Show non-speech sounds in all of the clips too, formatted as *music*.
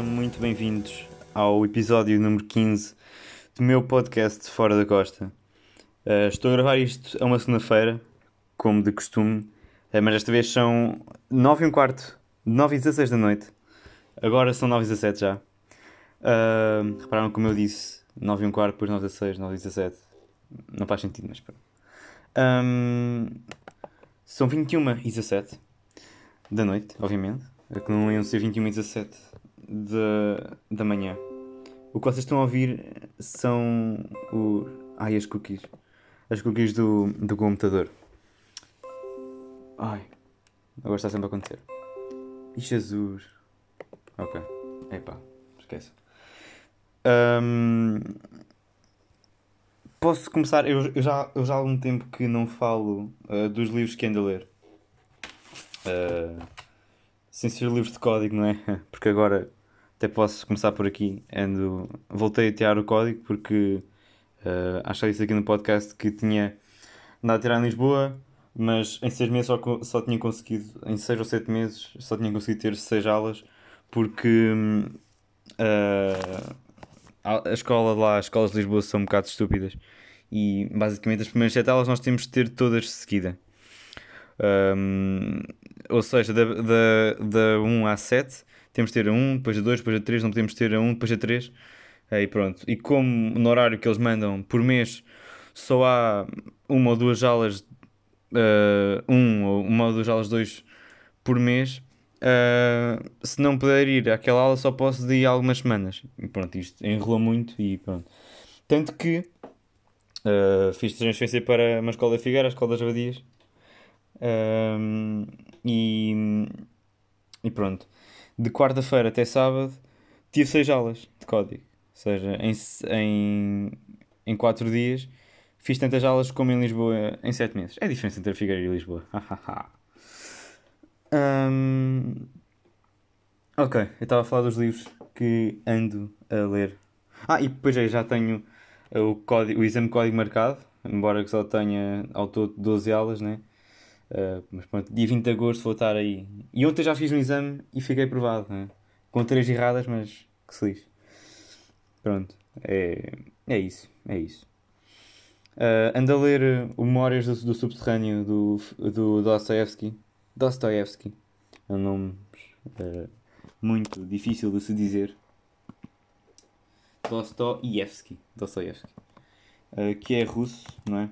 Sejam muito bem-vindos ao episódio número 15 do meu podcast Fora da Costa. Uh, estou a gravar isto a uma segunda-feira, como de costume, uh, mas desta vez são 9 e um quarto, 9 e 16 da noite. Agora são 9 e 17 já. Uh, repararam como eu disse 9 e um quarto, depois 9 e 16, 9 e 17. Não faz sentido, mas pronto. Um, são 21 e 17 da noite, obviamente. É que não iam ser 21 e 17 da, da manhã. O que vocês estão a ouvir são o. Ai, as cookies. As cookies do, do computador. Ai. Agora está sempre a acontecer. E Jesus. Ok. Epá, esquece. Um, posso começar? Eu, eu, já, eu já há algum tempo que não falo uh, dos livros que ando a ler. Uh, sem ser livros de código, não é? *laughs* Porque agora até posso começar por aqui. Ando, voltei a tirar o código porque uh, acho que disse aqui no podcast que tinha andado a tirar em Lisboa, mas em seis meses só, só tinha conseguido, em seis ou sete meses, só tinha conseguido ter seis aulas porque uh, a escola lá, as escolas de Lisboa são um bocado estúpidas e basicamente as primeiras sete aulas nós temos de ter todas de seguida. Um, ou seja, da, da, da 1 a 7 temos de ter a 1, depois a 2, depois a 3, não podemos ter a 1, depois a 3. Aí pronto. E como no horário que eles mandam por mês só há uma ou duas aulas, uh, um ou uma ou duas aulas, dois por mês, uh, se não puder ir àquela aula só posso ir algumas semanas. E pronto, isto enrolou muito e pronto. Tanto que uh, fiz transferência para uma escola da Figueira, a escola das Abadias. Um, e, e pronto. De quarta-feira até sábado tive seis aulas de código. Ou seja, em, em, em quatro dias fiz tantas aulas como em Lisboa em sete meses. É a diferença entre a Figueira e Lisboa. um, ok, eu estava a falar dos livros que ando a ler. Ah, e depois aí já tenho o, código, o exame código marcado, embora que só tenha ao todo 12 aulas, né? Uh, mas pronto, dia 20 de agosto vou estar aí. E ontem já fiz um exame e fiquei aprovado, né? com três erradas, mas que se lixe. Pronto, é, é isso, é isso. Uh, ando a ler Memórias do, do Subterrâneo do, do Dostoevsky. Dostoevsky é um nome uh, muito difícil de se dizer. Dostoevsky. Dostoevsky. Uh, que é russo, não é?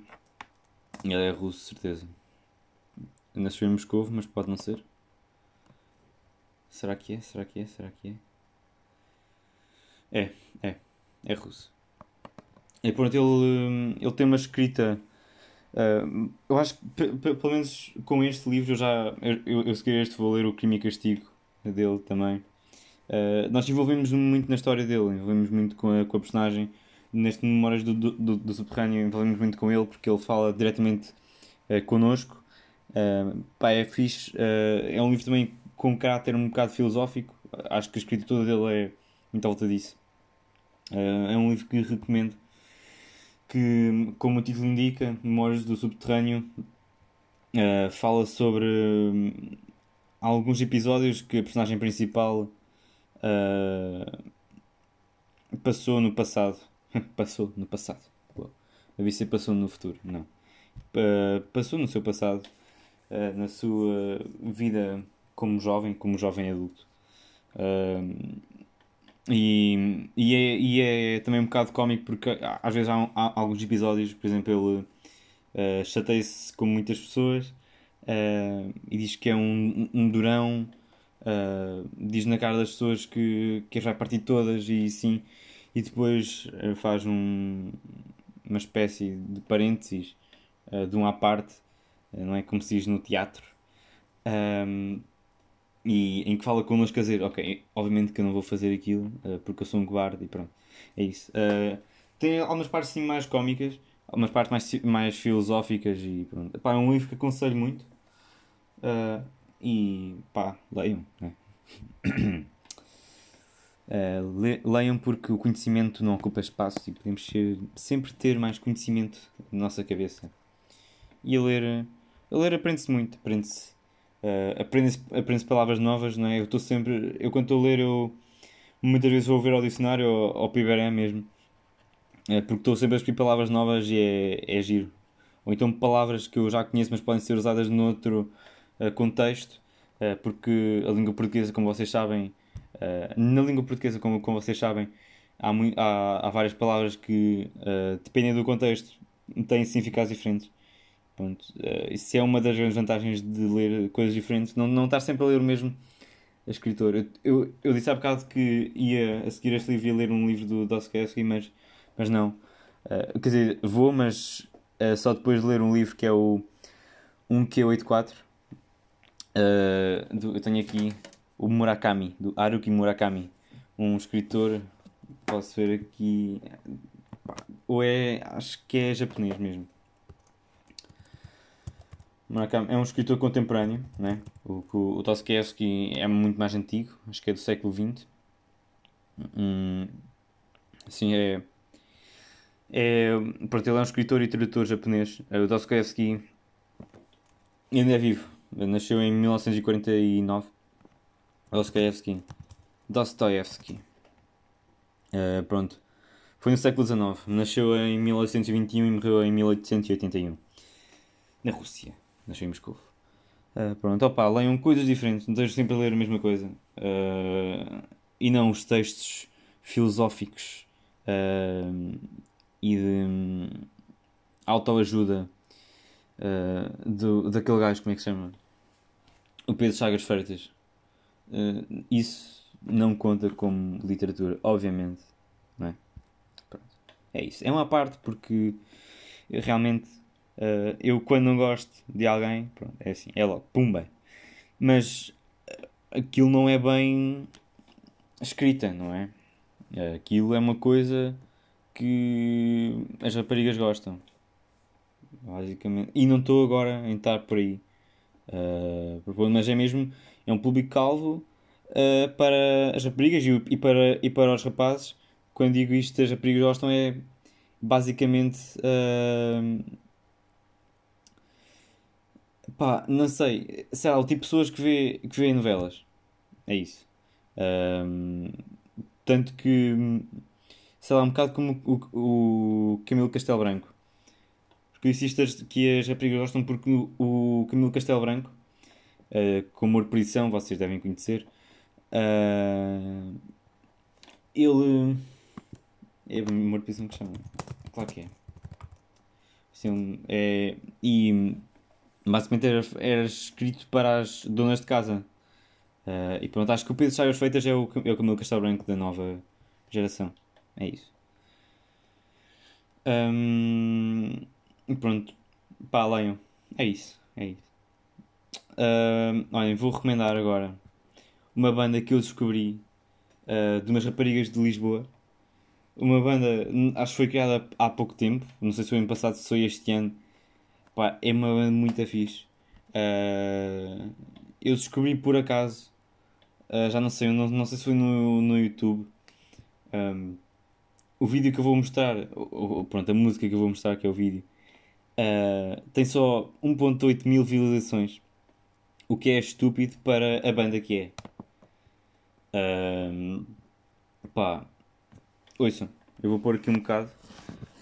Ele é russo, certeza. Nasceu em Moscou, mas pode não ser. Será que é? Será que é? Será que é? É, é. É russo. E pronto, ele, hum, ele tem uma escrita. Uh, eu acho que, pelo menos com este livro, eu já. Eu, eu segui este, vou ler O Crime e Castigo dele também. Uh, nós envolvemos muito na história dele, envolvemos muito com a, com a personagem. Neste Memórias do, do, do Subterrâneo, envolvemos muito com ele porque ele fala diretamente uh, connosco Uh, pá, é fixe. Uh, é um livro também com caráter um bocado filosófico. Acho que a escrita toda dele é muito à volta disso. Uh, é um livro que recomendo. Que, como o título indica, Memórias do Subterrâneo, uh, fala sobre hum, alguns episódios que a personagem principal passou no passado. *laughs* passou no passado. A ver se passou no futuro. Não. passou no seu passado uh, na sua vida como jovem, como jovem adulto. Uh, e, e, é, e é também um bocado cómico porque às vezes há, há alguns episódios, por exemplo, ele uh, chateia-se com muitas pessoas uh, e diz que é um, um durão, uh, diz na cara das pessoas que, que vai partir todas e sim, e depois faz um, uma espécie de parênteses de um à parte não é? Como se diz no teatro. Um, e em que fala connosco a dizer, ok, obviamente que eu não vou fazer aquilo uh, porque eu sou um cobarde e pronto, é isso. Uh, tem algumas partes sim mais cómicas, algumas partes mais, mais filosóficas e pronto. É um livro que aconselho muito uh, e pá, leiam. Né? *coughs* Le, leiam porque o conhecimento não ocupa espaço e podemos ser, sempre ter mais conhecimento na nossa cabeça. E a ler a ler aprende-se muito, aprende-se uh, aprende, aprende palavras novas, não é? Eu estou sempre, eu quando estou a ler, eu muitas vezes vou ver ao dicionário ou ao PIBRM mesmo, é, porque estou sempre a escrever palavras novas e é, é giro. Ou então palavras que eu já conheço, mas podem ser usadas noutro uh, contexto, uh, porque a língua portuguesa, como vocês sabem, uh, na língua portuguesa, como, como vocês sabem, há, há, há várias palavras que, dependem do contexto, têm significados diferentes. Pronto, isso é uma das grandes vantagens de ler coisas diferentes, não, não estar sempre a ler o mesmo escritor. Eu, eu, eu disse há bocado que ia a seguir este livro ia ler um livro do Dostoevsky, mas, mas não. Uh, quer dizer, vou, mas uh, só depois de ler um livro que é o 1Q84. Uh, do, eu tenho aqui o Murakami, do Haruki Murakami, um escritor. Posso ver aqui. Ou é. Acho que é japonês mesmo. Murakami é um escritor contemporâneo, né? o, o, o Dostoevsky é muito mais antigo, acho que é do século XX. Hum, assim, é, é. Pronto, ele é um escritor e tradutor japonês. O Dostoevsky ainda é vivo, nasceu em 1949. Dostoevsky. Dostoevsky. Uh, pronto. Foi no século XIX. Nasceu em 1821 e morreu em 1881. Na Rússia nasci em Moscou. Uh, pronto, opá, leiam coisas diferentes, não estejam sempre a ler a mesma coisa. Uh, e não os textos filosóficos uh, e de um, autoajuda do, daquele gajo, como é que se chama? O Pedro Chagas Freitas. isso não conta como literatura, obviamente. Não é? Pronto. É isso. É uma parte porque realmente Uh, eu, quando não gosto de alguém, pronto, é assim, é logo, pumba. Mas uh, aquilo não é bem escrita, não é? Uh, aquilo é uma coisa que as raparigas gostam, basicamente. E não estou agora a entrar por aí. mas é mesmo, é um público calvo para as raparigas e, e, para, e para os rapazes. Quando digo isto, as raparigas gostam, é basicamente Pá, não sei. Sei lá, o tipo de pessoas que vê, que vê novelas. É isso. Um, tanto que, sei lá, um bocado como o, o Camilo Castelo Branco. Porque isto que as raparigas gostam porque o, Camilo Castelo Branco, uh, com Amor por Edição, vocês devem conhecer, uh, ele. É Amor por Edição que chama? Claro que é. Assim, é e basicamente era, era escrito para as donas de casa. Uh, e pronto, acho que o Pedro Chaias Feitas é o, é o Camilo Castelo Branco da nova geração. É isso. Um, e pronto, pá, leiam. É isso, é isso. Uh, olhem, vou recomendar agora uma banda que eu descobri uh, de umas raparigas de Lisboa. Uma banda, acho que foi criada há pouco tempo, não sei se foi ano passado, se foi este ano Pá, é uma banda muito fixe. Uh, eu descobri por acaso, uh, já não sei, não, não sei se foi no, no YouTube. Um, o vídeo que eu vou mostrar, ou, pronto, a música que eu vou mostrar, que é o vídeo, uh, tem só 1.8 mil visualizações. O que é estúpido para a banda que é. Um, pá, ouçam, eu vou pôr aqui um bocado.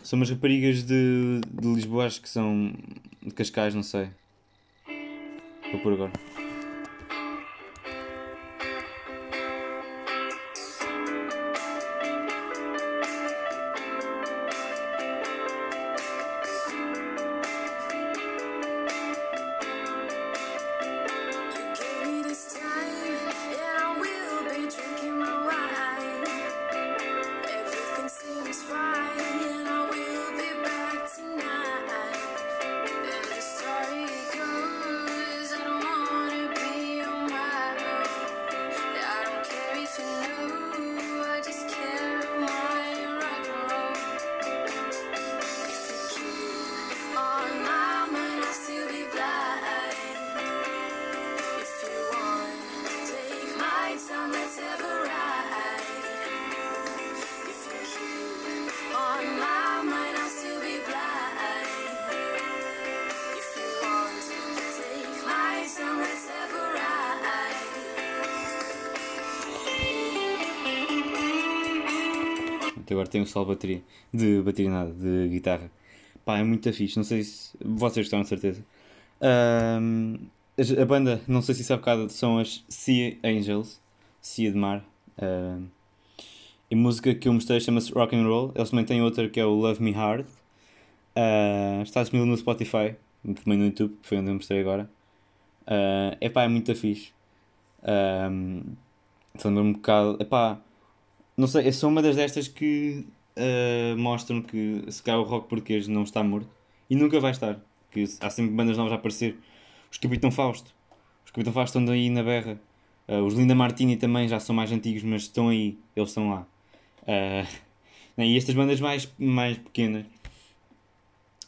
São umas raparigas de, de Lisboa, acho que são de Cascais, não sei. Vou por agora. Agora tem o solo de bateria. De bateria nada, de guitarra. Pá, é muito fixe. Não sei se vocês estão de certeza. Um, a banda, não sei se sabe bocado, são as Sea Angels. Sea de Mar. Um, e a música que eu mostrei chama-se Rock and Roll. Eles também têm outra que é o Love Me Hard. Uh, está disponível no Spotify, também no YouTube, que foi onde eu mostrei agora. Uh, epá, é muito fixe. Um, lembra um bocado. Epá, não sei, é só uma das destas que uh, mostram que se calhar o rock português não está morto e nunca vai estar. Que há sempre bandas novas a aparecer. Os Capitão Fausto. Os Capitão Fausto estão aí na berra. Uh, os Linda Martini também já são mais antigos, mas estão aí, eles estão lá. Uh, *laughs* e estas bandas mais, mais pequenas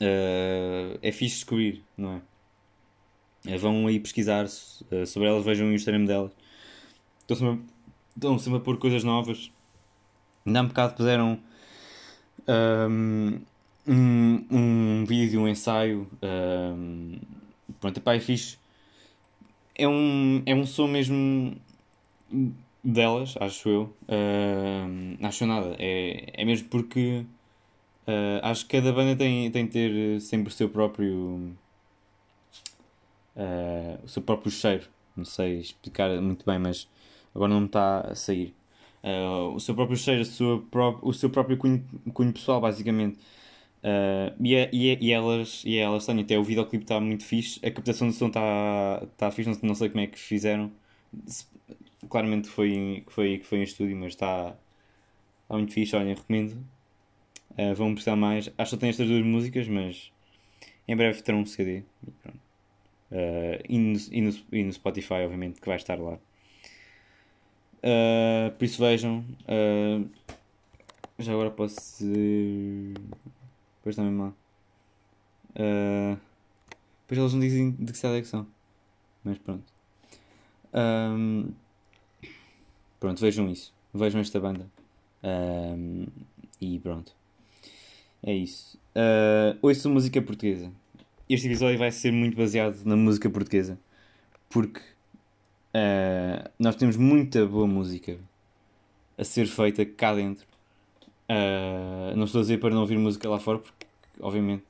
uh, é fixe descobrir, não é? vão aí pesquisar sobre elas, vejam o Instagram delas. Estão sempre, estão sempre a pôr coisas novas. Ainda há um bocado puseram um, um, um vídeo de um ensaio. Um, pronto, epá, é fixe. É um, é um som mesmo delas, acho eu. Uh, acho nada. É, é mesmo porque uh, acho que cada banda tem, tem de ter sempre o seu próprio. Uh, o seu próprio cheiro. Não sei explicar muito bem, mas agora não me está a sair. Uh, o seu próprio cheiro, pró o seu próprio cunho, cunho pessoal, basicamente. Uh, e, é, e, é, e, elas, e elas têm até o videoclipe está muito fixe, a captação do som está tá fixe, não, não sei como é que fizeram. Claramente foi, foi, foi em estúdio, mas está tá muito fixe. Olhem, recomendo. Uh, vão precisar mais. Acho que tem estas duas músicas, mas em breve terão um CD. E, pronto. Uh, e, no, e, no, e no Spotify, obviamente, que vai estar lá. Uh, por isso vejam. Uh, já agora posso. Depois também mal. Uh, depois eles não dizem de que cidade é que são. Mas pronto. Um, pronto, vejam isso. Vejam esta banda. Um, e pronto. É isso. Uh, ouço música portuguesa. Este episódio vai ser muito baseado na música portuguesa. Porque Uh, nós temos muita boa música a ser feita cá dentro. Uh, não estou a dizer para não ouvir música lá fora, porque obviamente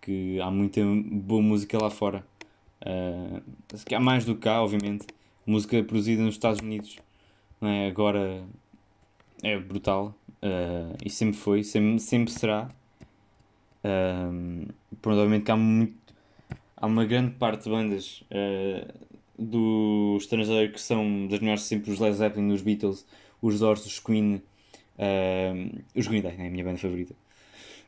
que há muita boa música lá fora. Uh, há mais do que cá, obviamente. Música produzida nos Estados Unidos é? agora é brutal uh, e sempre foi, sempre, sempre será. Uh, provavelmente que há, muito, há uma grande parte de bandas uh, do estrangeiro que são das melhores sempre os Led Zeppelin, os Beatles, os Doors, os Queen, uh, os Green Day, é a minha banda favorita.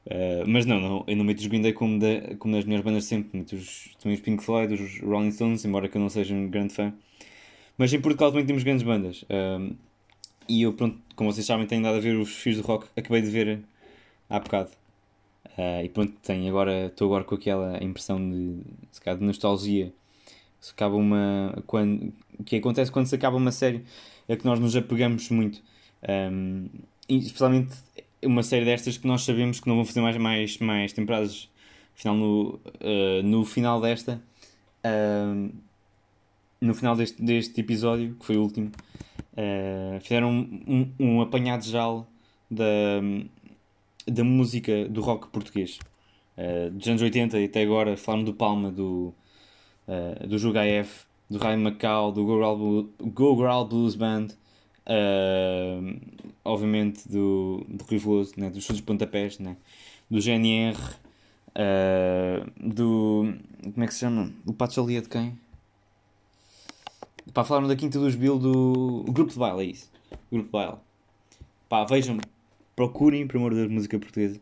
Uh, mas não, não, eu não meto os Green Day como, de, como das melhores bandas sempre, meto os, também os Pink Floyd, os Rolling Stones, embora que eu não seja um grande fã. Mas em Portugal também temos grandes bandas. Uh, e eu, pronto, como vocês sabem, tenho dado a ver os Fios do Rock, acabei de ver há bocado. Uh, e pronto, tenho agora, estou agora com aquela impressão de, calhar, de nostalgia se acaba uma. Quando, que acontece quando se acaba uma série é que nós nos apegamos muito. Um, especialmente uma série destas que nós sabemos que não vão fazer mais, mais, mais temporadas. Afinal, no, uh, no final desta. Uh, no final deste, deste episódio, que foi o último, uh, fizeram um, um, um apanhado geral da, da música do rock português. Uh, dos anos 80 e até agora, falaram do Palma, do, uh, do Jugaef, do Ray Macau, do Go Growl Blues Band, uh, obviamente do, do Rui Veloso, né, dos Chutes de Pontapés, né, do GNR, uh, eh, do. Como é que se chama? O Pato Lia de quem? Pá, falaram da Quinta dos Bill do. O Grupo de Baile, é isso. O Grupo de Baile. Pá, vejam, procurem, por amor da música portuguesa.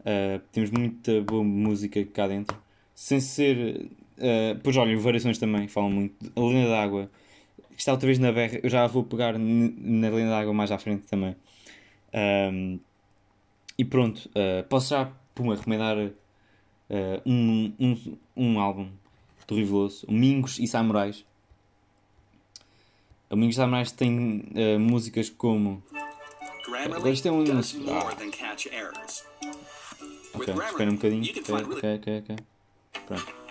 Uh, temos muita boa música cá dentro. Sem ser Uh, pois olha, variações também falam muito. A linha d'água está outra vez na berra. Eu já vou pegar na linha d'água mais à frente também. Um, e pronto, uh, posso já puma, recomendar uh, um, um, um álbum do Riveloso, Mingos e Samurais. O Mingos e Samurais tem músicas como. Agora isto é um. Ah. Ok, espera um bocadinho. Ok, ok, ok. Pronto.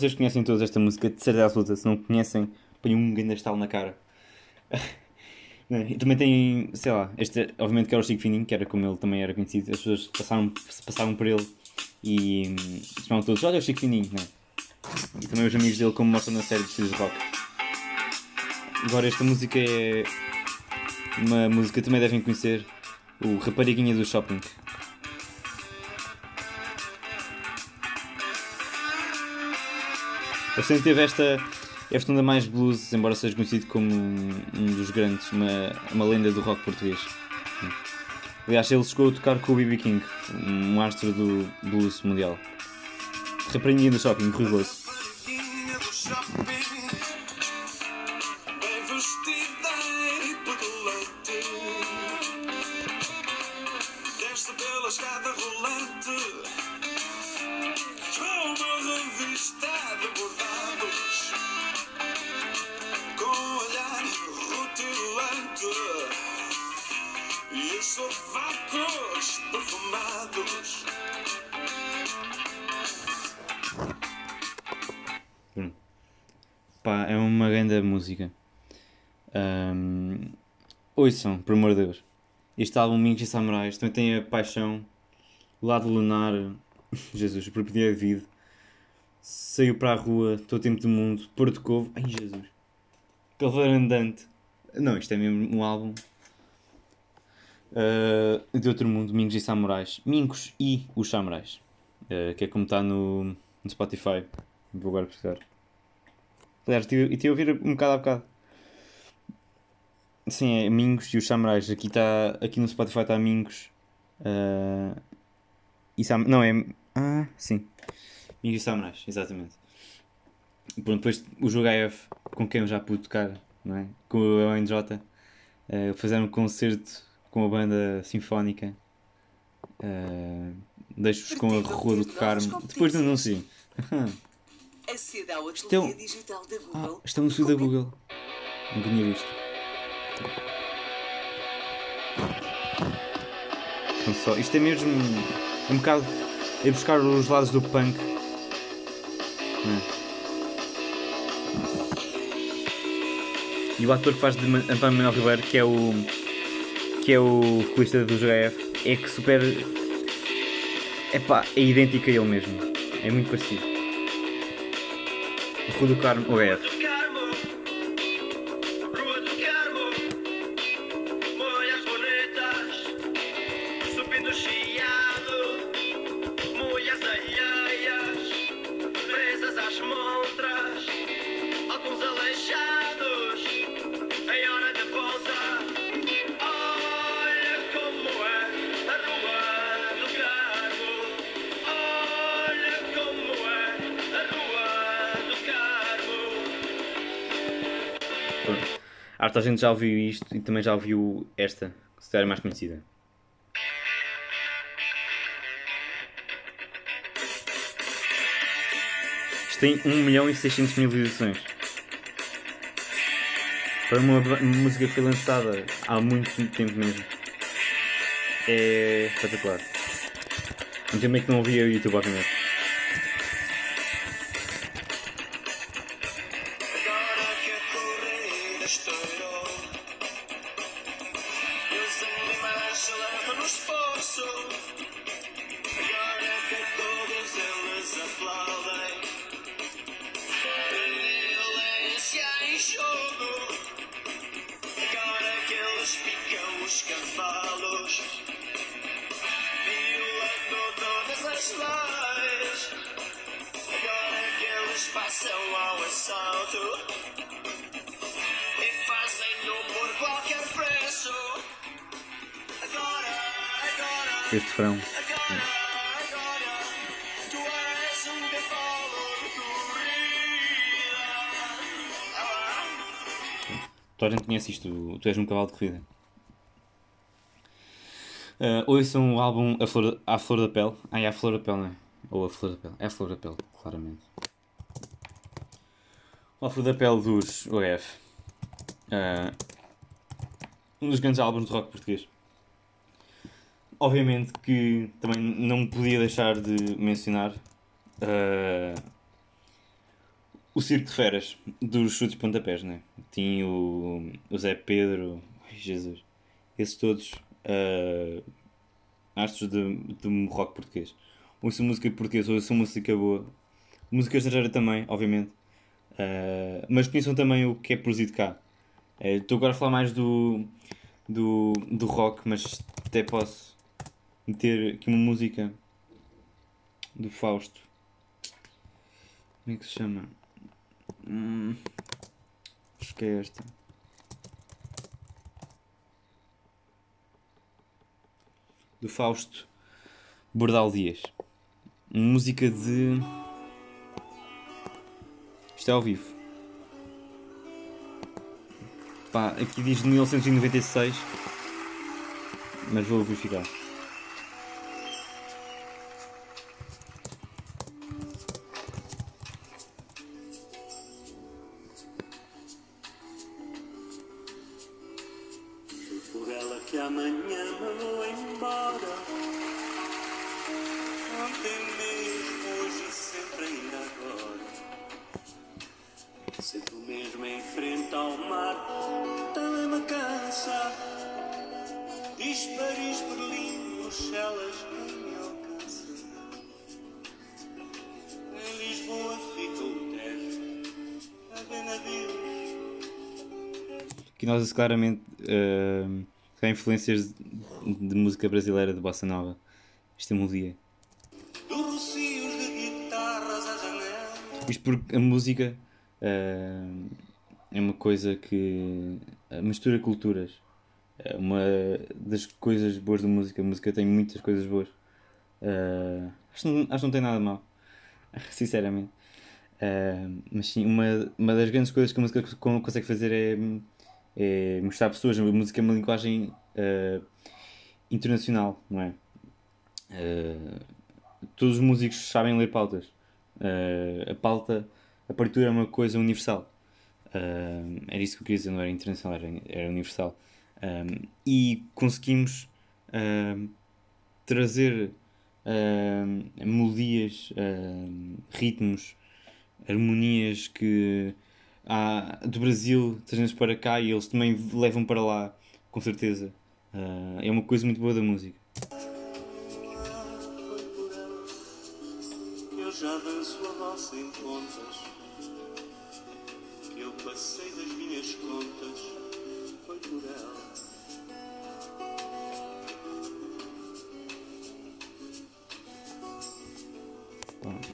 Vocês conhecem todos esta música, de certeza absoluta. Se não conhecem, põem um grande estalo na cara. *laughs* E também tem, sei lá, este, obviamente que era o Chico Fininho, que era como ele também era conhecido. As pessoas passaram, passavam por ele e chamavam todos, olha o Chico Fininho, né? E também os amigos dele, como mostram na série de de Rock. Agora, esta música é uma música que também devem conhecer, o Rapariguinha do Shopping. Ele sempre teve esta, esta onda mais blues, embora seja conhecido como um, um dos grandes, uma, uma lenda do rock português. Aliás, ele chegou a tocar com o B.B. King, um astro do blues mundial. Raparinha do shopping. Raparinha ouçam, por amor de Deus. Este álbum Minks e Samurais também tem a paixão, o lado lunar, *laughs* Jesus, o propriedade de vida. Saiu para a rua, todo o tempo do mundo, Porto Covo, ai Jesus, Cavaleiro Andante. Não, isto é mesmo um álbum uh, de outro mundo, Mingos e Samurais. Mingos e os Samurais, uh, que é como está no, no Spotify. Vou agora pesquisar. Aliás, e a ouvir um bocado a bocado. Sim, é Mingos e os Samurais. Aqui, está aqui no Spotify está Mingos. ah, e Sam... Não, é. Ah, sim. Mingos e Samurais, exatamente. Pronto, depois o jogo AF, com quem eu já pude tocar, não é? Com o ONJ, ah, fizeram um concerto com a banda sinfónica. Ah, Deixo-vos com a Rua do Carmo. Depois do anúncio. Aceda ao ateliê digital da Ah, Google. isto é um anúncio da Google. Nunca tinha visto. Só, isto é mesmo um bocado é buscar os lados do punk. É? E o ator que faz de António Manuel Ribeiro, que é o que é o vocalista do GF, é que super Epá, é idêntico a ele mesmo. É muito parecido. O do Carmo, o GF. Que a gente já ouviu isto e também já ouviu esta, que se calhar é mais conhecida. Isto tem 1 milhão e 600 mil visualizações. Para uma, música que foi lançada há muito, muito tempo mesmo. É espetacular. Um em que não ouvia o YouTube, obviamente. Isto, tu és um cavalo de corrida. Uh, ouçam o álbum a Flor, à Flor da Pele. Ah, é a Flor da Pele, não é? Ou a Flor da Pele. É a Flor da Pele, claramente. A Flor da Pele dos OF. Uh, um dos grandes álbuns de rock português. Obviamente que também não podia deixar de mencionar uh, o Circo de Feras dos Chutes Pontapés, né? Tinha o, o Zé Pedro, ai Jesus, esses todos uh, astros de, de rock português. Ouço música portuguesa, ouço música boa, música estrangeira também, obviamente, uh, mas conheçam também o que é produzido cá. Uh, Estou agora a falar mais do, do, do rock, mas até posso meter aqui uma música do Fausto. Como é que se chama? Hum, acho que é esta. Do Fausto Bordal Dias. Música de. Isto é ao vivo. Pá, aqui diz de 1996. Mas vou verificar. Claramente uh, tem influências de, de música brasileira de bossa nova. Esta melodia. à janela. Isto porque a música uh, é uma coisa que uh, mistura culturas. É uma das coisas boas da música. A música tem muitas coisas boas. Uh, acho, que não, acho que não tem nada mal. *laughs* Sinceramente. Uh, mas sim, uma, uma das grandes coisas que a música co- consegue fazer é, é mostrar pessoas. A música é uma linguagem uh, internacional, não é? Uh, todos os músicos sabem ler pautas. Uh, a pauta, a partitura é uma coisa universal. Era isso que eu queria dizer, não era internacional, era, era universal. Um, e conseguimos trazer melodias, ritmos, harmonias que há do Brasil trazemos para cá e eles também levam para lá, com certeza. Uh, é uma coisa muito boa da música. Eu já danço a valsa em contas. Eu passei das minhas contas. Foi por ela.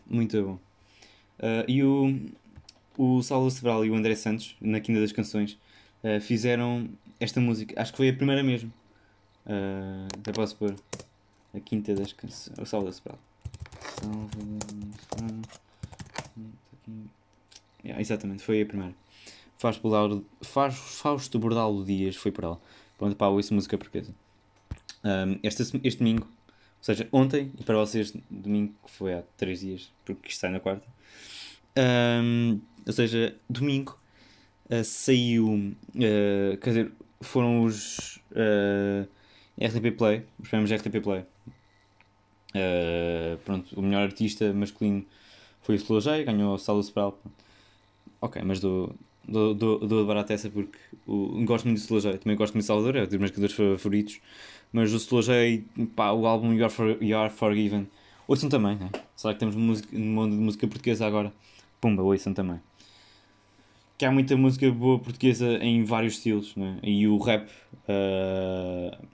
Muito bom. Uh, e o, o Saulo Sebral e o André Santos, na Quinta das Canções, uh, fizeram esta música. Acho que foi a primeira mesmo. Uh, até posso pôr. A Quinta das Canções. O Saulo Sebral. Yeah, exatamente, foi a primeira. Faz Bordal, faz, Fausto Bordalo Dias, foi por ela. Pronto, pá, ouço música portuguesa. Um, este, este domingo, ou seja, ontem, e para vocês, domingo, que foi há 3 dias, porque isto sai na quarta. Um, ou seja, domingo uh, saiu, uh, quer dizer, foram os uh, RTP Play, os prémios RTP Play. Pronto, o melhor artista masculino foi o Slowjay, ganhou o Saulo Sobral. Ok, mas dou, dou, dou, dou de barata essa porque o, gosto muito do Slowjay, também gosto muito de Salvador, é um dos meus cantores favoritos. Mas o Slowjay, pá, o álbum You Are, For, you Are Forgiven, ouçam também, né? Será que temos música, um monte de música portuguesa agora? Pumba, ouçam também. Que há muita música boa portuguesa em vários estilos, né? E o rap uh,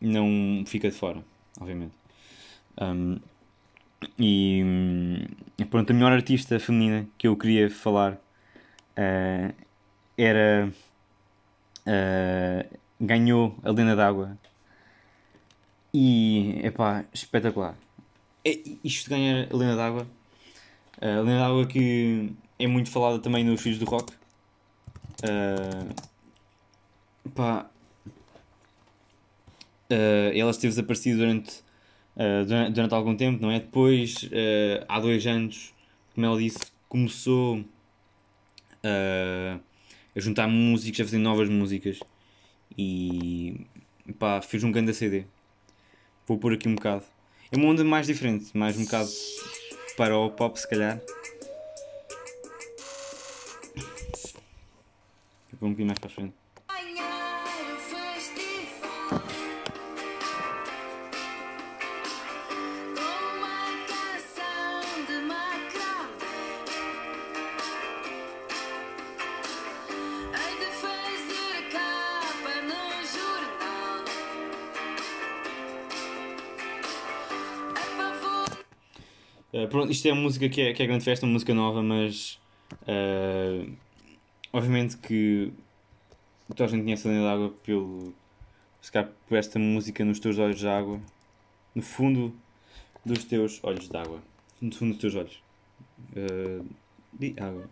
não fica de fora, obviamente. Um, e pronto, a melhor artista feminina que eu queria falar uh, era. uh, ganhou a Lena d'Água. E epá, espetacular. É, isto de ganhar a Lena d'Água. Uh, a Lena d'Água que é muito falada também nos Filhos do Rock. Uh, pá, eh, ela esteve desaparecida durante, eh, durante, durante algum tempo, não é? Depois, há dois anos, como ela disse, começou a juntar músicos, a fazer novas músicas e pá, fez um grande CD. Vou pôr aqui um bocado. É uma onda mais diferente, mais um bocado para o pop, se calhar. Um bocadinho mais para a frente. Pronto, isto é uma música que é, que é grande festa, uma música nova, mas uh, obviamente que toda a gente conhece a Lenda d'Água pelo se calhar por esta música nos teus olhos de água, no fundo dos teus olhos de água, no fundo dos teus olhos uh, de água.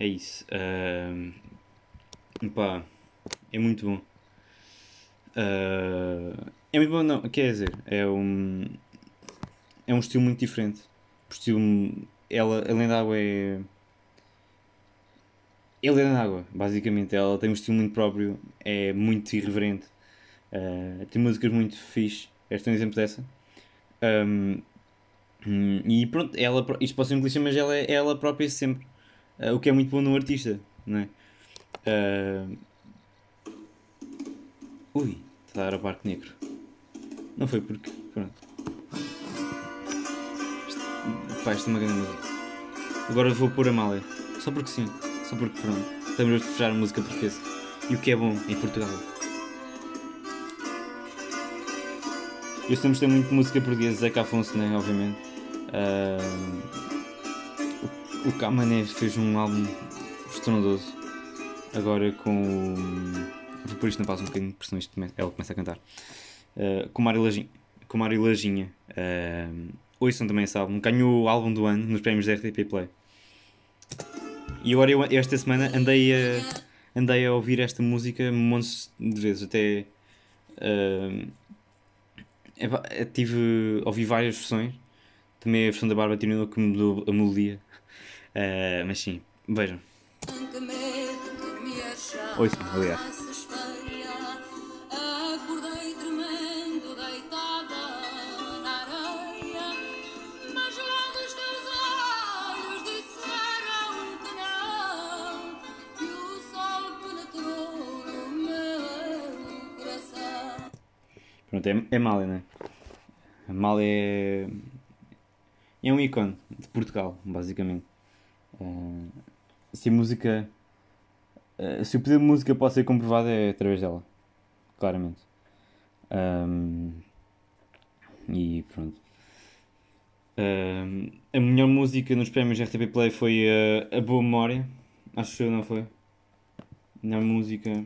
É isso. Uh, pá, é muito bom. Uh, é muito bom, não, quer dizer, é um, é um estilo muito diferente. O estilo, ela, a Lenda Água é. É Lenda Água, basicamente. Ela tem um estilo muito próprio, é muito irreverente. Uh, tem músicas muito fixe. Este é um exemplo dessa. Um, e pronto, ela, isto pode ser um clichê, mas ela é ela própria sempre. Uh, o que é muito bom no artista, não é? Uh, Ui, está a dar a barco negro. Não foi porque. Pronto. Pá, isto é uma grande música. Agora vou pôr a Malé. Só porque sim. Só porque pronto. Estamos a a música portuguesa. E o que é bom em Portugal. Eu sempre gostei muito de música portuguesa, Zeca Afonso, né? Obviamente. Uh, o- Camané fez um álbum estrondoso. Agora com o. Vou pôr isto na pausa um bocadinho, porque senão isto ela começa a cantar. Uh, com o. Com Mário Lajinha. Uh, ouçam também esse álbum. Ganhou o álbum do ano nos prémios da RTP Play. E agora eu esta semana andei a, andei a ouvir esta música montes de vezes. Até. Uh, tive, ouvi várias versões. Também a versão da Bárbara Tinola que mudou a melodia. Uh, mas sim, vejam. Ouçam, aliás. Pronto, é, é Malé, né? A Malé é. É um ícone de Portugal, basicamente. Se a música. uh, se o poder de música pode ser comprovado é através dela. Claramente. Um, e pronto. A melhor música nos prémios RTP Play foi uh, A Boa Memória. Acho eu, não foi? Melhor música.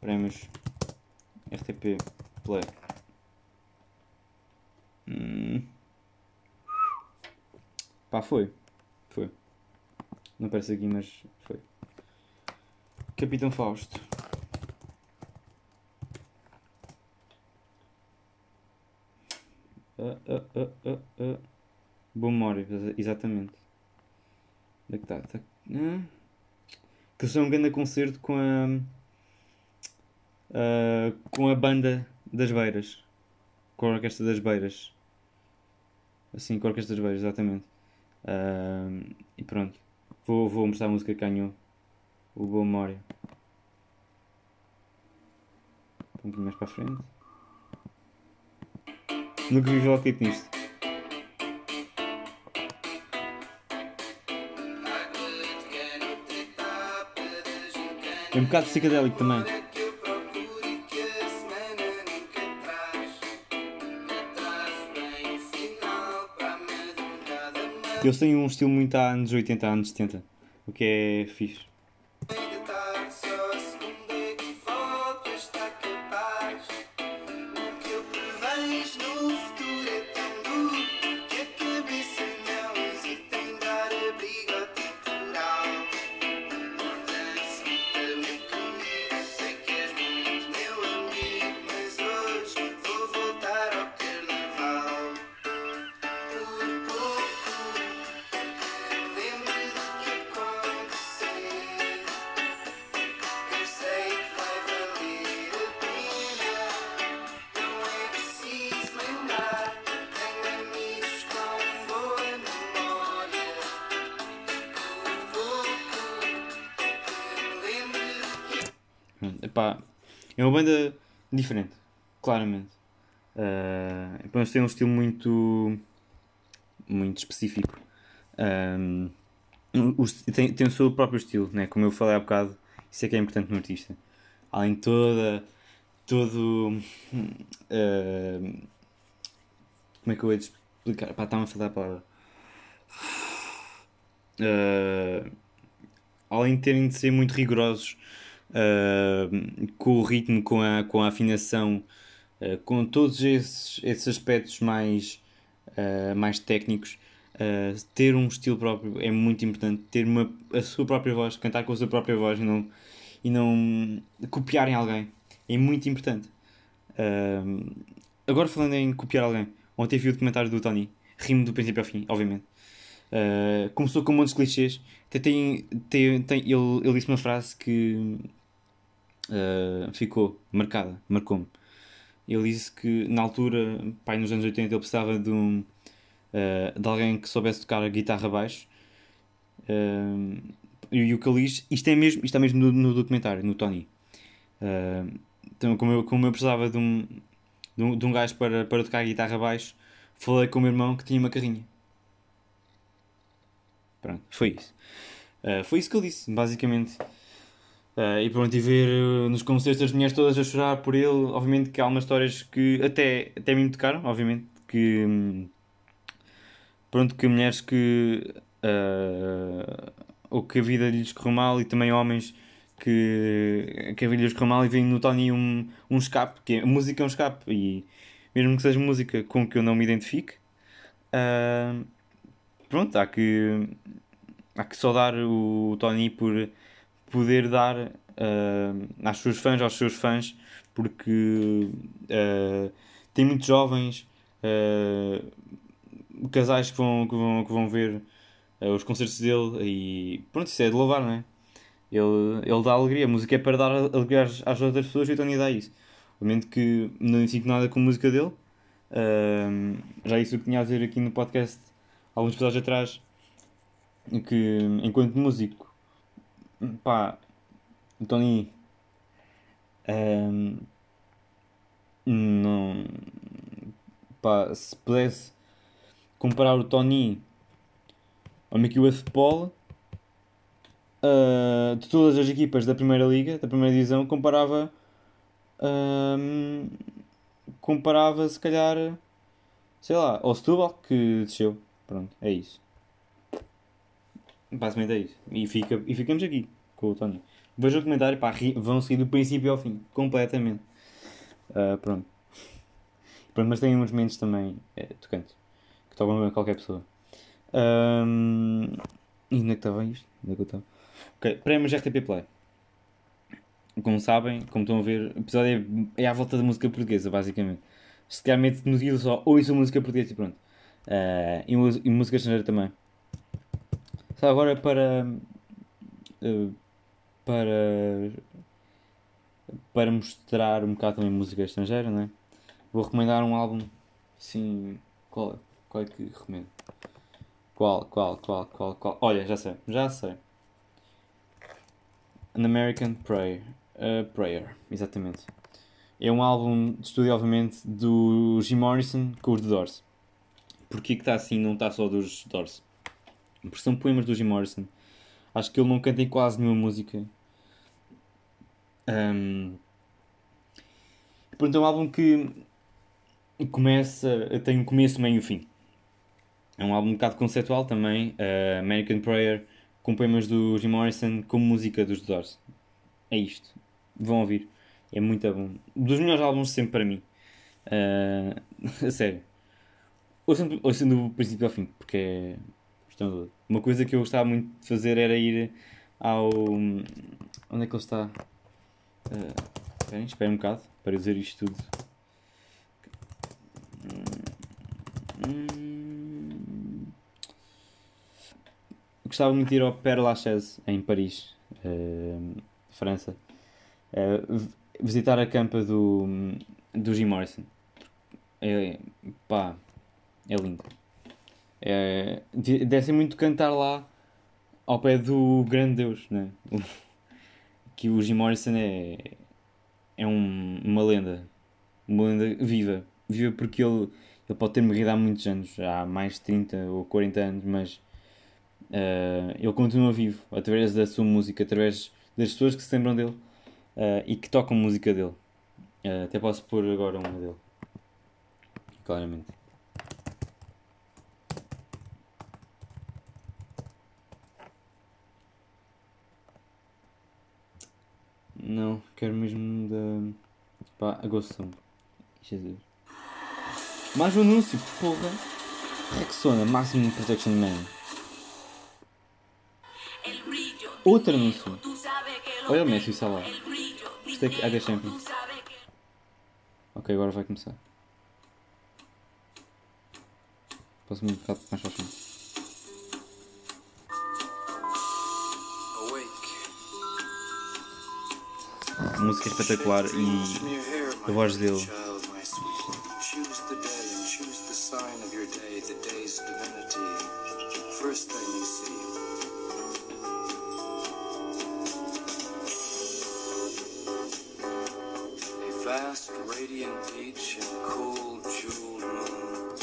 Prémios RTP Play. Hum. Pá, foi. Foi. Não aparece aqui, mas foi. Capitão Fausto. Ah, ah, ah, ah, ah. Boa memória, exa- exatamente. Onde é que está? Tá... Ah. Que foi um grande concerto com a. ah, com a banda das Beiras. Com a Orquestra das Beiras. Assim, com a Orquestra das Beiras, exatamente. Ah, e pronto. Vou, vou mostrar a música que ganhou. O Boa Memória. Um pouquinho mais para a frente. Nunca vi videoclipe nisto. É um bocado psicadélico também. Eles têm um estilo muito a anos 80, anos 70. O que é fixe. É uma banda diferente, claramente. Uh, epá, eles têm um estilo muito, muito específico. Um, os- tem, tem o seu próprio estilo, né? como eu falei há bocado, isso é que é importante no artista. Além de toda, todo. uh, como é que eu ia explicar? Pá, está-me a faltar a palavra. Uh, além de terem de ser muito rigorosos uh, com o ritmo, com a, com a afinação, uh, com todos esses, esses aspectos mais, uh, mais técnicos, ter um estilo próprio é muito importante. Ter uma, a sua própria voz, cantar com a sua própria voz e não, e não copiarem alguém é muito importante. Agora falando em copiar alguém, ontem vi o documentário do Tony, rimo do princípio ao fim, obviamente. Uh, começou com um monte de clichês. Tem, tem, tem, ele, ele disse uma frase que uh, ficou marcada, marcou-me. Ele disse que na altura, pai, nos anos 80, ele precisava de, um, uh, de alguém que soubesse tocar a guitarra baixo. Uh, e, o que ele diz, isto é mesmo, isto é mesmo no, no documentário, no Tony. Então, como eu, como eu precisava de um, de um, de um gajo para, para tocar a guitarra baixo, falei com o meu irmão que tinha uma carrinha. Pronto, foi isso. Uh, foi isso que ele disse, basicamente. Uh, e pronto, e ver uh, nos concertos as mulheres todas a chorar por ele. Obviamente que há umas histórias que até, até me tocaram, obviamente. Que. hum, Pronto, que mulheres que. uh, ou que a vida lhes correu mal e também homens que, que a vida lhes correu mal e veem no Tony um, um escape. Que é- a música é um escape. E mesmo que seja música com que eu não me identifique. pronto, há que, há que saudar o Tony por poder dar ah, às suas fãs, aos seus fãs, porque ah, tem muitos jovens, ah, casais que vão, que vão, que vão ver os concertos dele e pronto, isso é de louvar, não é? Ele, ele dá alegria, a música é para dar alegria às, às outras pessoas e o Tony dá isso. Obviamente que não identifico nada com a música dele, já isso eu tinha a dizer aqui no podcast alguns episódios atrás que enquanto músico pá Tony ehm, não pá se pudesse comparar o Tony ao Mickey West Paul ah, de todas as equipas da primeira liga da primeira divisão comparava ahm, comparava se calhar sei lá ao Setúbal que desceu Pronto, é isso. Basicamente é isso. E, fica, e ficamos aqui com o Tony. Veja o comentário, pá, vão seguir do princípio ao fim, completamente. Ah, pronto. pronto. Mas tem uns momentos também é, tocantes que tocam a qualquer pessoa. E onde é que estava isto? Onde é que eu estava? Ok, prémios RTP Play. Como sabem, como estão a ver, o episódio é, é à volta da música portuguesa, basicamente. Se calhar no título só ouçam música portuguesa e pronto. Ah, e, e música estrangeira também. Só agora para. ah, para. para mostrar um bocado também música estrangeira, não é? Vou recomendar um álbum. Sim. Qual, qual é que recomendo? Qual, qual, qual, qual, qual? Olha, já sei, já sei. An American Prayer. Uh, Prayer, exatamente. É um álbum de estúdio, obviamente, do Jim Morrison com os The Doors. Porquê que está assim, não está só dos Doors? Porque são poemas do Jim Morrison. Acho que ele não canta em quase nenhuma música. Um, pronto, é um álbum que começa, tem um começo, meio e fim. É um álbum um bocado conceptual também. eh, American Prayer, com poemas do Jim Morrison, com música dos Doors. É isto. Vão ouvir. É muito bom. Dos melhores álbuns sempre para mim. Eh, *laughs* a sério. Ouçam, ouçam do princípio ao fim, porque é. Uma coisa que eu gostava muito de fazer era ir ao. Onde é que ele está? Eh, Esperem, esperem um bocado para dizer isto tudo. Hum, Gostava muito de ir ao Père Lachaise em Paris, eh, França. V- visitar a campa do, do Jim Morrison. É, pá, é lindo. É, de- deve ser muito cantar lá ao pé do grande Deus, né? *laughs* Que o Jim Morrison é, é um- uma lenda. Uma lenda viva. Viva porque ele, ele pode ter morrido há muitos anos, há mais de 30 ou 40 anos, mas eh, ele continua vivo através da sua música, através das pessoas que se lembram dele eh, e que tocam música dele. Eh, até posso pôr agora uma dele. Claramente. Não, quero mesmo da. Pá, a Ghost Song. Jesus. Mais um anúncio, porra. Rexona, Maximum Protection Man. Outro anúncio. Olha o Messi, está lá. Isto é que é Champions. Ok, agora vai começar. Posso-me um bocado mais para A música é espetacular e a voz dele. child, my sweet. Choose the day and choose the sign of your day, the day's divinity. First thing you see. A vast, radiant beach and cool, jeweled moon.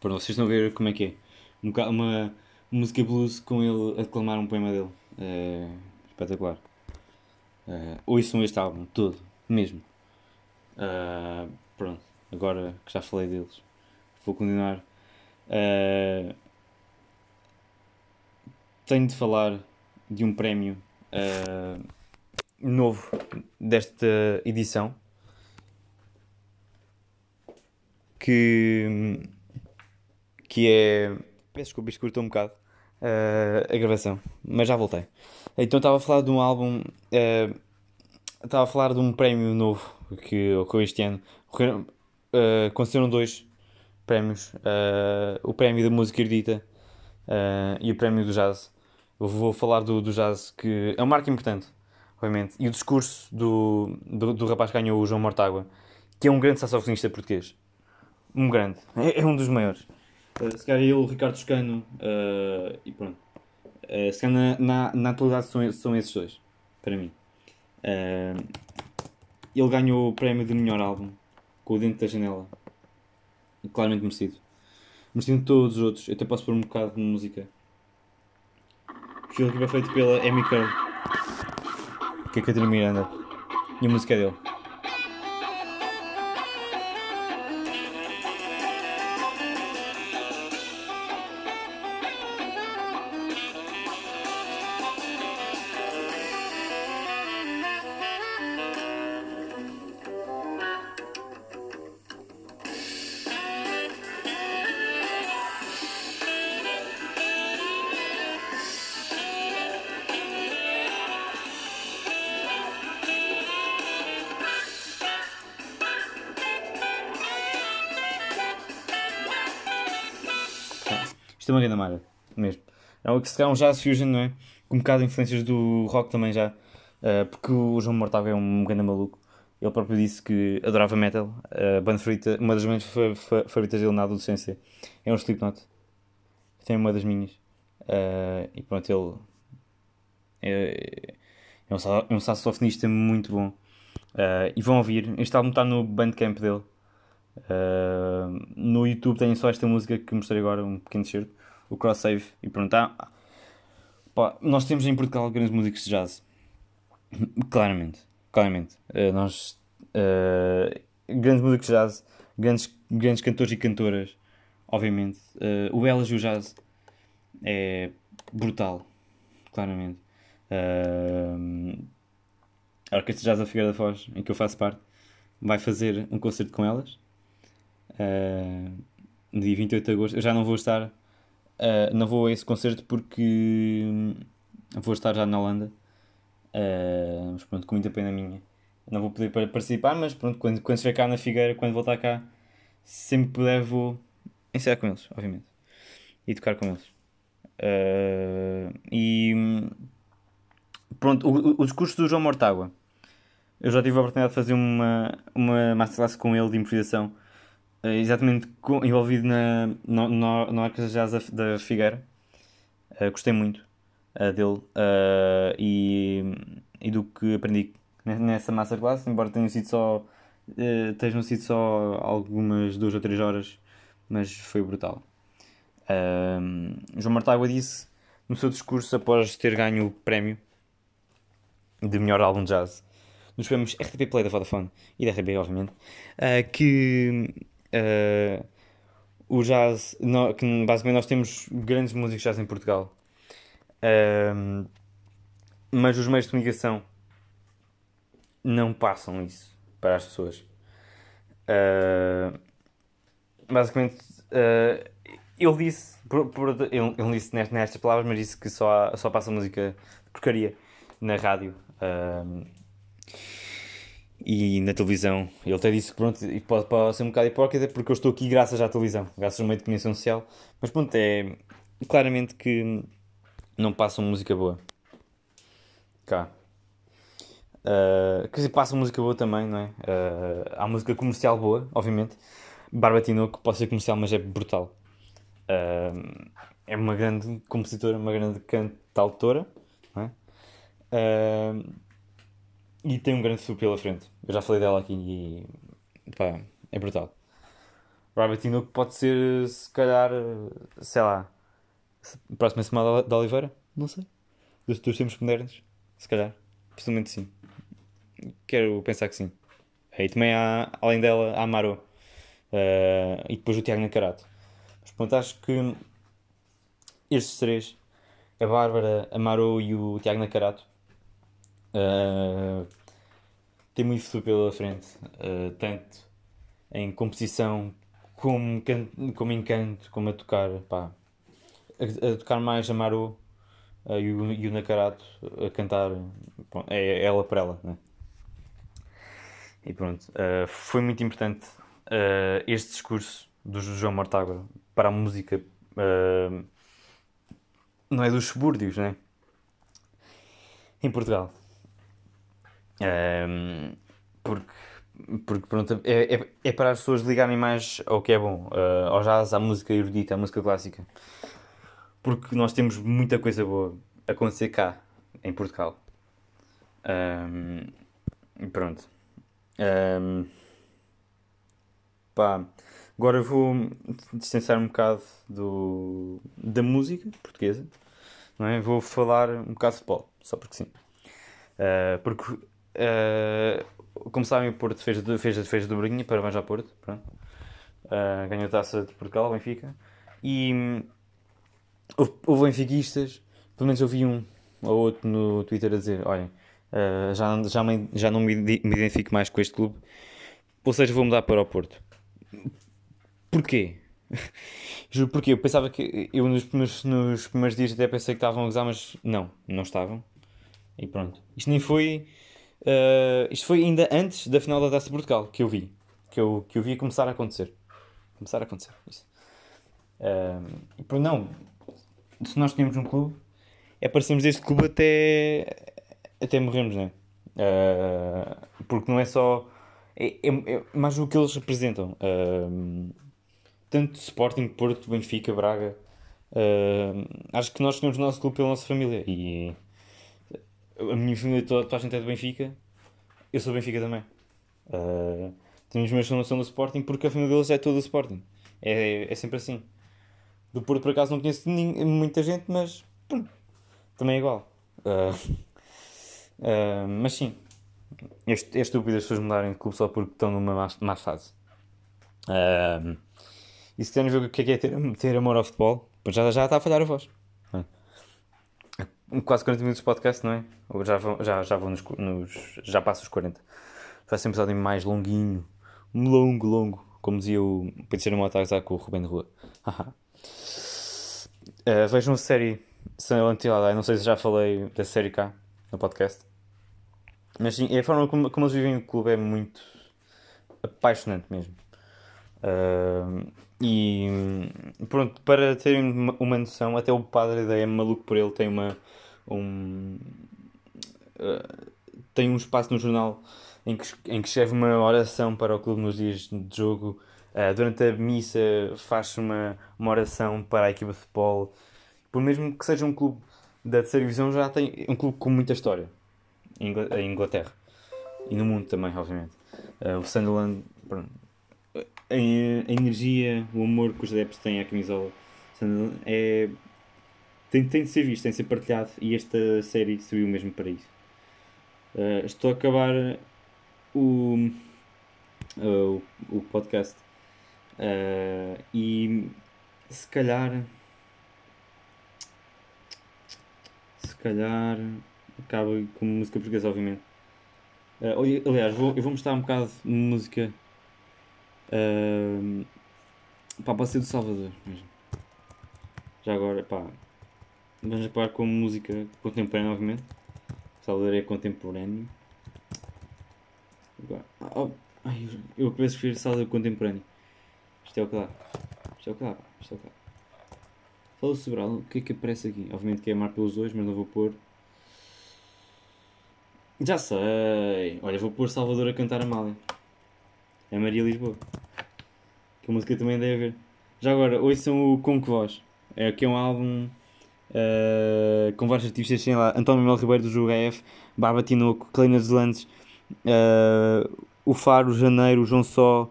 Pronto, vocês estão a ver como é que é. Um uma música blues com ele a declamar um poema dele. É espetacular. É, ouçam este álbum todo, mesmo. Ah, pronto, agora que já falei deles, vou continuar. Ah, tenho de falar de um prémio ah, novo desta edição que que é. Peço desculpa, isto cortou um bocado eh, a gravação, mas já voltei. Então estava a falar de um álbum. eh, estava a falar de um prémio novo que ocorreu este ano. Eh, aconteceram dois prémios: eh, o prémio da música erudita eh, e o prémio do jazz. Eu vou falar do, do jazz, que é um marco importante, obviamente. E o discurso do, do, do rapaz que ganhou, o João Mortágua, que é um grande saxofonista português. Um grande. É, é um dos maiores. Uh, se calhar ele, o Ricardo Toscano uh, e pronto. Uh, se na, na, na atualidade são, são esses dois, para mim. Uh, ele ganhou o prémio de melhor álbum com o Dentro da Janela. Claramente merecido. Merecido de todos os outros. Eu até posso pôr um bocado de música. O filme que foi feito pela Amy Curl, que é Catarina Miranda. E a música é dele. Que se calhar um jazz fusion, não é? Com um bocado de influências do rock também já. Uh, porque o João Mortágua é um grande maluco. Ele próprio disse que adorava metal. A banda favorita, uma das fa- favoritas dele na adolescência é um Slipknot. Tem uma das minhas. Uh, e pronto, ele é, é um, é um saxofonista muito bom. Uh, e vão ouvir. Este álbum está no Bandcamp dele. Uh, no YouTube tem só esta música que mostrei agora, um pequeno certo, o Cross Save. E pronto, há- pá, nós temos em Portugal grandes músicos de jazz. *laughs* Claramente, claramente. Uh, nós, uh, grandes músicos de jazz, grandes, grandes cantores e cantoras, obviamente. Uh, o Elas e o Jazz é brutal, claramente. A Orquestra Jazz da Figueira da Foz, em que eu faço parte, vai fazer um concerto com elas. No dia 28 de agosto. Eu já não vou estar, uh, não vou a esse concerto porque hum, vou estar já na Holanda. Uh, mas pronto, com muita pena minha. Não vou poder participar, mas pronto, quando, quando estiver cá na Figueira, quando voltar cá, sempre puder vou ensaiar com eles, obviamente. E tocar com eles. Uh, e hum, pronto, o, o, discurso do João Mortágua. Eu já tive a oportunidade de fazer uma, uma masterclass com ele de improvisação exatamente com, envolvido na, no, no, no Arcas Jazz da, da Figueira. Uh, gostei muito uh, dele e, e do que aprendi nessa masterclass, embora tenham sido só, uh, tenham sido só algumas duas ou três horas, mas foi brutal. João Martágua disse no seu discurso após ter ganho o prémio de melhor álbum de jazz nos prémios RTP Play da Vodafone e da RTP, obviamente, uh, que uh, o jazz, no, que basicamente nós temos grandes músicos jazz em Portugal, uh, mas os meios de comunicação não passam isso para as pessoas. Uh, basicamente, ele disse, por, por, ele, ele, disse nestas palavras, mas disse que só, só passa música de porcaria na rádio e na televisão. Ele até disse que pronto, pode, pode ser um bocado hipócrita porque eu estou aqui graças à televisão, graças ao meio de comunicação social. Mas pronto, é claramente que não passam música boa cá. Uh, quer dizer, passa música boa também, não é? Uh, há música comercial boa, obviamente. Barba Tinoco pode ser comercial, mas é brutal. Uh, é uma grande compositora, uma grande cantautora, não é? Uh, e tem um grande futuro pela frente. Eu já falei dela aqui e. pá, é brutal. Robert Tinoco pode ser, se calhar, sei lá, próxima semana da Oliveira? Não sei. Dos, dos tempos modernos? Se calhar. Possivelmente sim. Quero pensar que sim. E também há, além dela, a Maro. Uh, e depois o Tiago Nacarato. Mas pronto, acho que estes três, a Bárbara, a Maro e o Tiago Nacarato, uh, tem muito futuro pela frente, uh, tanto em composição como, como em canto, como a tocar, pá, a, a tocar mais a Maru uh, e, o, e o Nakarato a cantar, bom, é, é ela para ela, né? E pronto, uh, foi muito importante este discurso do João Mortágua para a música, não é dos subúrbios, né? Em Portugal. Um, porque, porque pronto, é, é, é, para as pessoas ligarem mais ao que é bom, uh, ao jazz, à música erudita, à música clássica. Porque nós temos muita coisa boa a acontecer cá, em Portugal. Um, pronto. Um, pá, agora vou distanciar um bocado do, da música portuguesa. Não é? Vou falar um bocado de futebol, só porque sim. Uh, porque Uh, como sabem, o Porto fez, fez, fez a dobradinha, parabéns ao Porto. Uh, ganhou a taça de Portugal, Benfica. E um, houve, benfiquistas, pelo menos eu vi um ou outro no Twitter a dizer: olhem, uh, já, já, já não me, me identifico mais com este clube, ou seja, vou mudar para o Porto. Porquê? *laughs* Juro porque eu pensava que eu nos, nos, nos primeiros dias até pensei que estavam a gozar, mas não, não estavam. E pronto. Isto nem foi Uh, isto foi ainda antes da final da Taça de Portugal que eu vi. Que eu, que eu vi começar a acontecer. Começar a acontecer. Isso. Uh, não, se nós tínhamos um clube, é para sermos este clube até, até morrermos, não é? Uh, porque não é só. É, é, é, mais o que eles representam. Uh, tanto Sporting, Porto, Benfica, Braga. Uh, acho que nós temos o nosso clube pela nossa família. E a minha família toda, toda a gente é do Benfica, eu sou Benfica também. Uh, tenho os meus que não são do Sporting porque a família deles é toda do Sporting. É, é sempre assim. Do Porto, por acaso, não conheço ninguém, muita gente, mas pum, também é igual. Uh, uh, *laughs* mas sim, é, estúpido as pessoas mudarem de clube só porque estão numa má, má fase. Uh, E se querem ver o que é, que é ter, ter amor ao futebol, já, já está a falhar a voz. Quase 40 minutos de podcast, não é? Ou já vão, já, já vão nos, nos- Já passo os 40. Vai ser um episódio mais longuinho. Longo, longo. Como dizia o Pedro Mota com o Rubem de Rua. Eh, vejam a série Silent Hill. Não sei se já falei da série cá no podcast. Mas sim, é a forma como, como eles vivem o clube é muito apaixonante mesmo. Ah, e pronto, para terem uma noção, até o padre da é maluco por ele, tem uma. Um, ah, tem um espaço no jornal em que, em que escreve uma oração para o clube nos dias de jogo. Ah, durante a missa faz uma, uma oração para a equipa de futebol. Por mesmo que seja um clube da terceira divisão, já tem é um clube com muita história em Ingl- em Inglaterra e no mundo também, obviamente. Ah, o Sunderland, a, a energia, o amor que os adeptos têm à camisola é, tem, tem de ser visto, tem de ser partilhado e esta série serviu mesmo para isso. Ah, estou a acabar o, ah, o, o podcast Ah, e se calhar se calhar acaba com música portuguesa, obviamente. Ali- aliás, vou, eu vou mostrar um bocado de música. Uh, pá, pode ser do Salvador mesmo. Já agora, pá. Vamos acabar com música contemporânea, obviamente. Salvador é contemporâneo. Agora, ah, oh, eu, eu de escrever Salvador contemporâneo. Isto é o que dá. Isto é o que dá. Isto é o que dá. Fala Sobral, o que é que aparece aqui? Obviamente que é amar pelos dois, mas não vou pôr. Já sei. Olha, vou pôr Salvador a cantar a Malha. É Maria Lisboa. Que a música também deve ver. Já agora, ouçam o Com Que Voz. É que é um álbum eh, com vários artistas. Tem lá António Manuel Ribeiro do HF, Barba Tinoco, Kalina dos eh, o Faro, Janeiro, o João Só,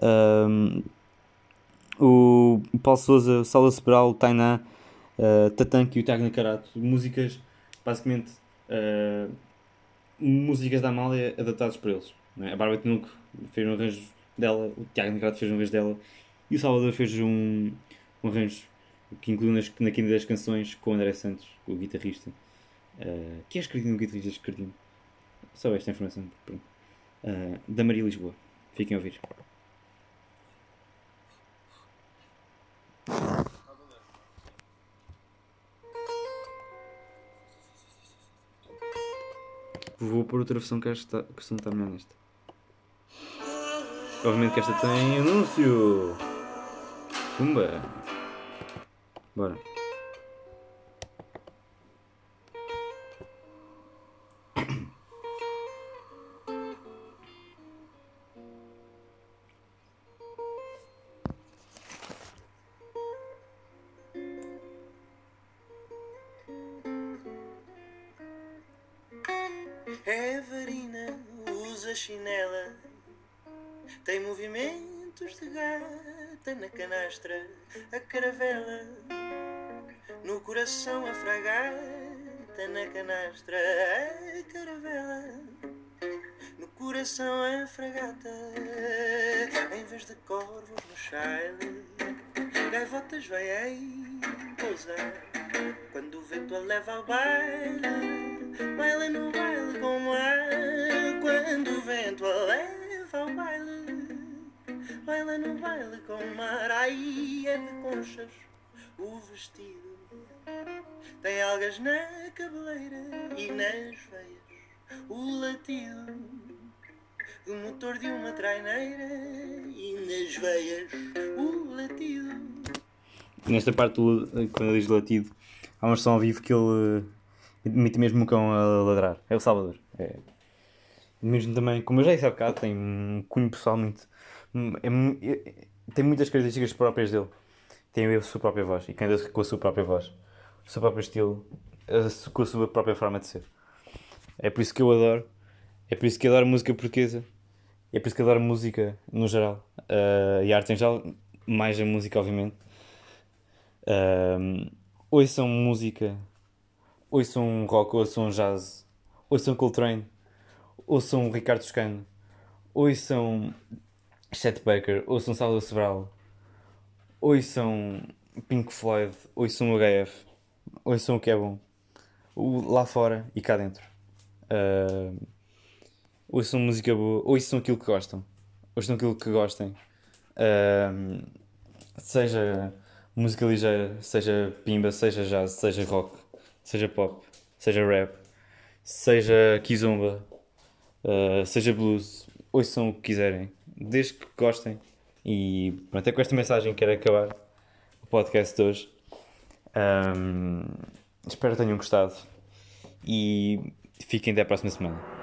ehm, o Paulo Souza, o Saulo Sebral, o Tainá, uh, Tatanque e o Tiago Nacarato. Músicas, basicamente, eh, músicas da Amália adaptadas por eles. é? A Bárbara Tinoco fez um arranjo dela, o Tiago Nacarato fez um arranjo dela e o Salvador fez um, um arranjo que incluiu nas, na quinta das canções com o André Santos, o guitarrista. eh, que é escredino, o guitarrista escredino. Só esta informação. Pronto. Eh, da Maria Lisboa. Fiquem a ouvir. Vou pôr outra versão que esta que esta não está melhor nesta. Obviamente que esta tem anúncio. Pumba. Bueno. Coração a fragata na canastra, a caravela, no coração a fragata, em vez de corvos no chile, gaivotas vêm pousar, quando o vento a leva ao baile. Baila no baile como ar quando o vento a leva ao baile. Baila no baile com mar, ai é de conchas o vestido. Tem algas na cabeleira e nas veias o latido do motor de uma traineira e nas veias o latido. Nesta parte, do- quando ele diz latido, há uma versão ao vivo que ele eh, imita mesmo o cão a ladrar. É o Salvador. É. Mesmo também, como eu já disse há bocado, tem um cunho pessoal muito. é mu- é- tem muitas características próprias dele. Tem a sua própria voz e canta com a sua própria voz, o seu próprio estilo, com a sua própria forma de ser. É por isso que eu adoro. É por isso que adoro música portuguesa. É por isso que adoro música no geral. Ah, e a arte em geral, mais a música, obviamente. Um, ouçam música, ouçam rock, ouçam jazz, ouçam Coltrane, ouçam Ricardo Toscano, ouçam Chet Baker, ouçam Salvador Sobral, ouçam Pink Floyd, ouçam HF, ouçam o que é bom. O, lá fora e cá dentro. Uh, ouçam música boa, ouçam aquilo que gostam. Ouçam aquilo que gostem. Uh, seja música ligeira, seja pimba, seja jazz, seja rock, seja pop, seja rap, seja kizomba, uh, seja blues, ouçam o que quiserem, desde que gostem. E pronto, é com esta mensagem que quero acabar o podcast de hoje. Um, espero que tenham gostado e fiquem até a próxima semana.